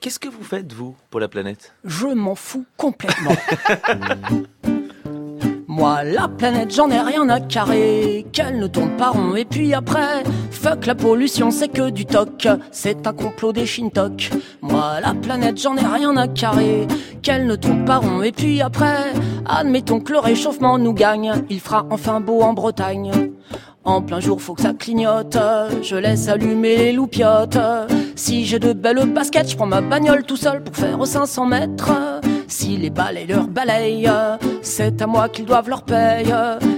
Qu'est-ce que vous faites, vous, pour la planète? Je m'en fous complètement. Moi, la planète, j'en ai rien à carrer, qu'elle ne tourne pas rond. Et puis après, fuck la pollution, c'est que du toc, c'est un complot des Shintok. Moi, la planète, j'en ai rien à carrer, qu'elle ne tourne pas rond. Et puis après, admettons que le réchauffement nous gagne, il fera enfin beau en Bretagne. En plein jour, faut que ça clignote. Je laisse allumer les loupiottes. Si j'ai de belles baskets, je prends ma bagnole tout seul pour faire 500 mètres. Si les balayeurs balayent, c'est à moi qu'ils doivent leur paye.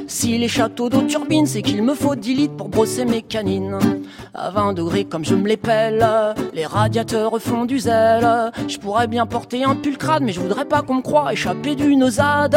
Si les châteaux d'eau turbinent, c'est qu'il me faut 10 litres pour brosser mes canines. À 20 degrés comme je me les pèle, les radiateurs font du zèle. Je pourrais bien porter un pull crade, mais je voudrais pas qu'on me croie échapper d'une osade.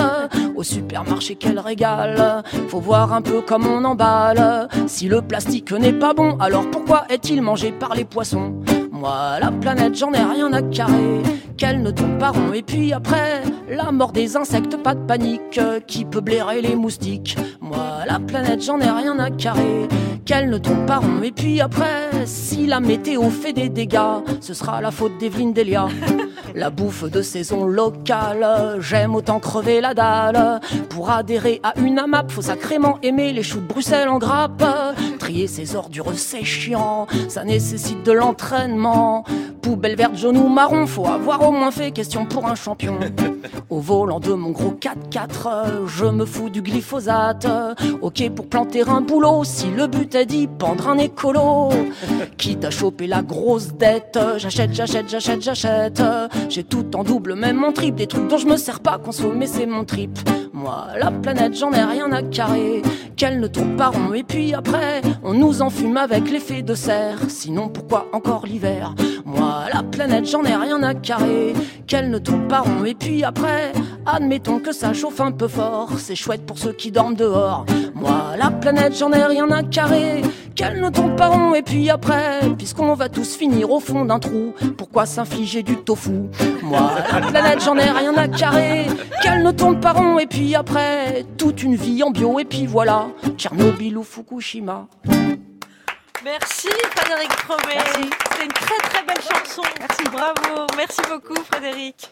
Au supermarché, quel régal. Faut voir un peu comme on emballe. Si le plastique n'est pas bon, alors pourquoi est-il mangé par les poissons? Moi, la planète, j'en ai rien à carrer, qu'elle ne tombe pas rond. Et puis après, la mort des insectes, pas de panique, qui peut blairer les moustiques. Moi, la planète, j'en ai rien à carrer, qu'elle ne tombe pas rond. Et puis après, si la météo fait des dégâts, ce sera la faute d'Evelyne Delia. La bouffe de saison locale, j'aime autant crever la dalle. Pour adhérer à une AMAP, faut sacrément aimer les choux de Bruxelles en grappe. Trier ses ordures, c'est chiant, ça nécessite de l'entraînement. Poubelle verte, jaune ou marron, faut avoir au moins fait question pour un champion. Au volant de mon gros 4x4, je me fous du glyphosate. Ok pour planter un boulot, si le but est d'y pendre un écolo. Quitte à choper la grosse dette, j'achète, j'achète, j'achète, j'achète. J'ai tout en double, même en triple, des trucs dont je me sers pas consommer, c'est mon trip. Moi, la planète, j'en ai rien à carrer, qu'elle ne tourne pas rond. Et puis après, on nous enfume avec l'effet de serre. Sinon, pourquoi encore l'hiver? Moi, la planète, j'en ai rien à carrer, qu'elle ne tourne pas rond. Et puis après, admettons que ça chauffe un peu fort. C'est chouette pour ceux qui dorment dehors. Moi, la planète, j'en ai rien à carrer, qu'elle ne tourne pas rond. Et puis après, puisqu'on va tous finir au fond d'un trou, pourquoi s'infliger du tofu Moi, la planète, j'en ai rien à carrer, qu'elle ne tourne pas rond. Et puis après, toute une vie en bio. Et puis voilà, Tchernobyl ou Fukushima. Merci Frédéric Promet. C'est une très très belle chanson. Merci. Bravo. Merci beaucoup Frédéric.